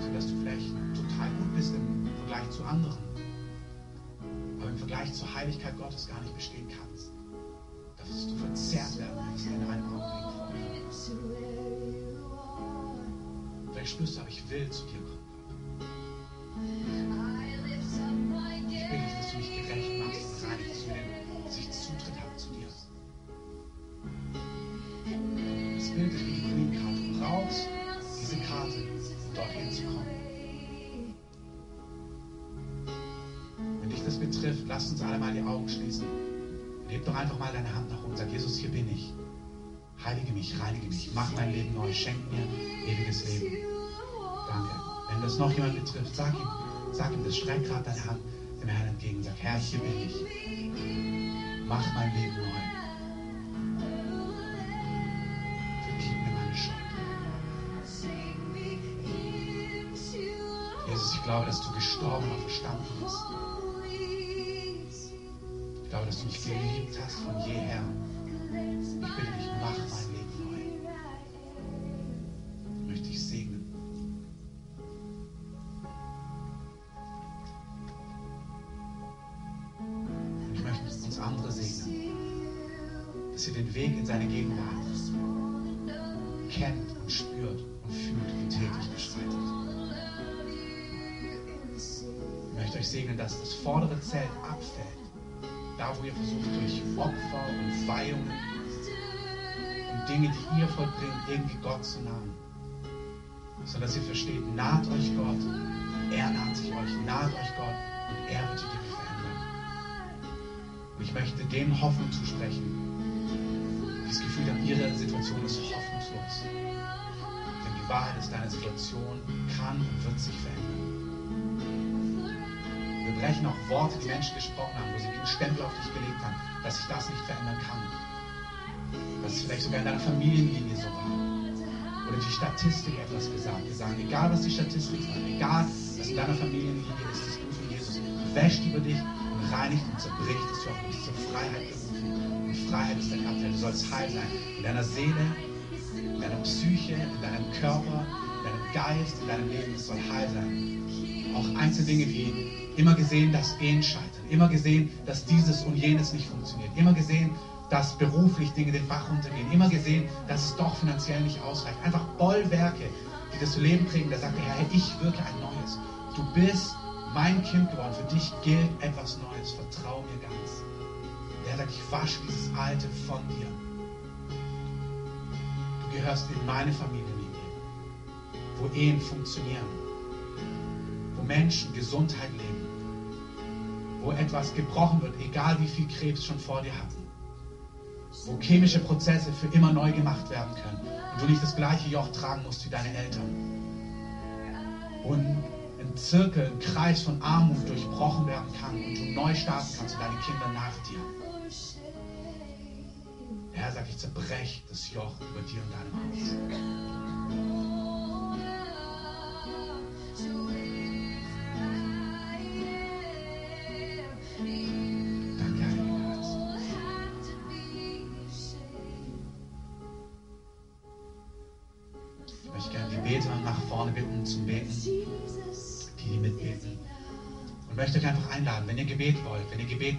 A: So dass du vielleicht total gut bist im Vergleich zu anderen. Aber im Vergleich zur Heiligkeit Gottes gar nicht bestehen kannst. Dass du verzerrt werden Vielleicht spürst du, aber ich will zu dir kommen. Ich will nicht, dass du mich gerecht machst und reinigst, dass, dass ich Zutritt habe zu dir. Das Bild die Green Card. Du brauchst diese Karte, um dorthin zu kommen. Wenn dich das betrifft, lass uns alle mal die Augen schließen. Und heb doch einfach mal deine Hand nach oben und sag, Jesus, hier bin ich. Heilige mich, reinige mich, mach mein Leben neu, schenk mir ewiges Leben. Danke. Wenn das noch jemand betrifft, sag ihm, sag ihm das, streck gerade deine Hand dem Herrn entgegen. Sag, Herr, hier bin ich. Mach mein Leben neu. Vergib mir meine Schuld. Jesus, ich glaube, dass du gestorben und verstanden bist. Ich glaube, dass du mich geliebt hast von jeher. Ich bitte dich, mach andere segnen, dass ihr den Weg in seine Gegenwart kennt und spürt und fühlt und täglich beschreitet. Ich möchte euch segnen, dass das vordere Zelt abfällt. Da, wo ihr versucht, durch Opfer und Weihungen und Dinge, die ihr vollbringt, irgendwie Gott zu nahen. Sondern dass ihr versteht, naht euch Gott, er naht sich euch, naht euch Gott und er wird die. Und ich möchte denen Hoffnung zusprechen, das Gefühl haben, ihre Situation ist hoffnungslos. Denn die Wahrheit ist, deine Situation kann und wird sich verändern. Wir brechen auch Worte, die Menschen gesprochen haben, wo sie wie einen Stempel auf dich gelegt haben, dass sich das nicht verändern kann. Dass es vielleicht sogar in deiner Familienlinie so war. Oder die Statistik etwas gesagt. Wir sagen, egal was die Statistik sagt, egal was in deiner Familienlinie ist, das Blut von Jesus wäscht über dich und reinigt und zerbricht Joch. Du bist zur Freiheit berufen. Und Freiheit ist dein Abteil. Du sollst heil sein. In deiner Seele, in deiner Psyche, in deinem Körper, in deinem Geist, in deinem Leben. Es soll heil sein. Auch einzelne Dinge wie immer gesehen, dass Ehen scheitern. Immer gesehen, dass dieses und jenes nicht funktioniert. Immer gesehen, dass beruflich Dinge den Bach runtergehen. Immer gesehen, dass es doch finanziell nicht ausreicht. Einfach Bollwerke, die das Leben prägen. Da sagt der Herr, ich wirke ein Neues. Du bist mein Kind geworden. Für dich gilt etwas Neues. Vertrau mir ganz. Der sagt, ich wasche dieses Alte von dir. Du gehörst in meine Familienlinie, wo Ehen funktionieren, wo Menschen Gesundheit leben, wo etwas gebrochen wird, egal wie viel Krebs schon vor dir hatten, wo chemische Prozesse für immer neu gemacht werden können und du nicht das gleiche Joch tragen musst wie deine Eltern. Und Zirkel, ein Kreis von Armut durchbrochen werden kann und du neu starten kannst und deine Kinder nach dir. Der Herr sagt, ich zerbreche das Joch über dir und deinem Haus.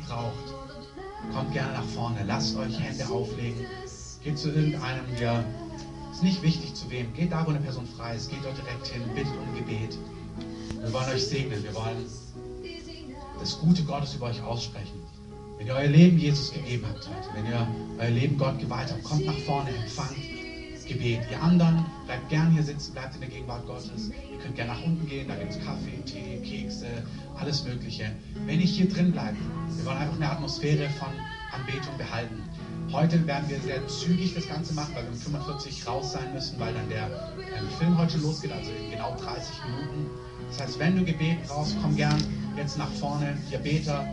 A: Braucht, kommt gerne nach vorne, lasst euch Hände auflegen, geht zu irgendeinem, der ist nicht wichtig zu wem, geht da, wo eine Person frei ist, geht dort direkt hin, bittet um Gebet. Wir wollen euch segnen, wir wollen das Gute Gottes über euch aussprechen. Wenn ihr euer Leben Jesus gegeben habt heute, wenn ihr euer Leben Gott geweiht habt, kommt nach vorne, empfangt Gebet. Ihr anderen, bleibt gern hier sitzen, bleibt in der Gegenwart Gottes. Ihr könnt gerne nach unten gehen, da gibt es Kaffee, Tee, Kekse, alles Mögliche. Wenn ich hier drin bleibe, wir wollen einfach eine Atmosphäre von Anbetung behalten. Heute werden wir sehr zügig das Ganze machen, weil wir um 45 raus sein müssen, weil dann der ähm, Film heute losgeht, also in genau 30 Minuten. Das heißt, wenn du Gebet brauchst, komm gern jetzt nach vorne. Ihr Beter,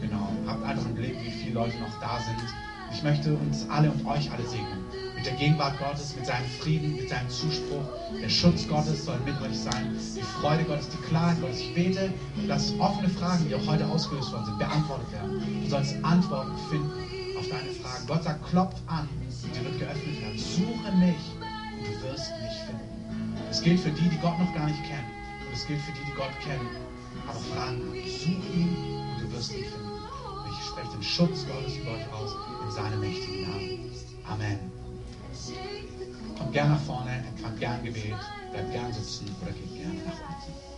A: genau, habt einfach einen Blick, wie viele Leute noch da sind. Ich möchte uns alle und euch alle segnen. Mit der Gegenwart Gottes, mit seinem Frieden, mit seinem Zuspruch. Der Schutz Gottes soll mit euch sein. Die Freude Gottes, die Klarheit Gottes. Ich bete, dass offene Fragen, die auch heute ausgelöst worden sind, beantwortet werden. Du sollst Antworten finden auf deine Fragen. Gott sagt, klopf an, und dir wird geöffnet werden. Suche mich und du wirst mich finden. Es gilt für die, die Gott noch gar nicht kennen. Und es gilt für die, die Gott kennen, aber Fragen haben. Such ihn und du wirst ihn finden. Ich spreche den Schutz Gottes über euch aus in seinem mächtigen Namen. Amen. Kommt gern nach vorne, empfangt gern Gebet, bleibt gern sitzen oder geht gerne nach unten.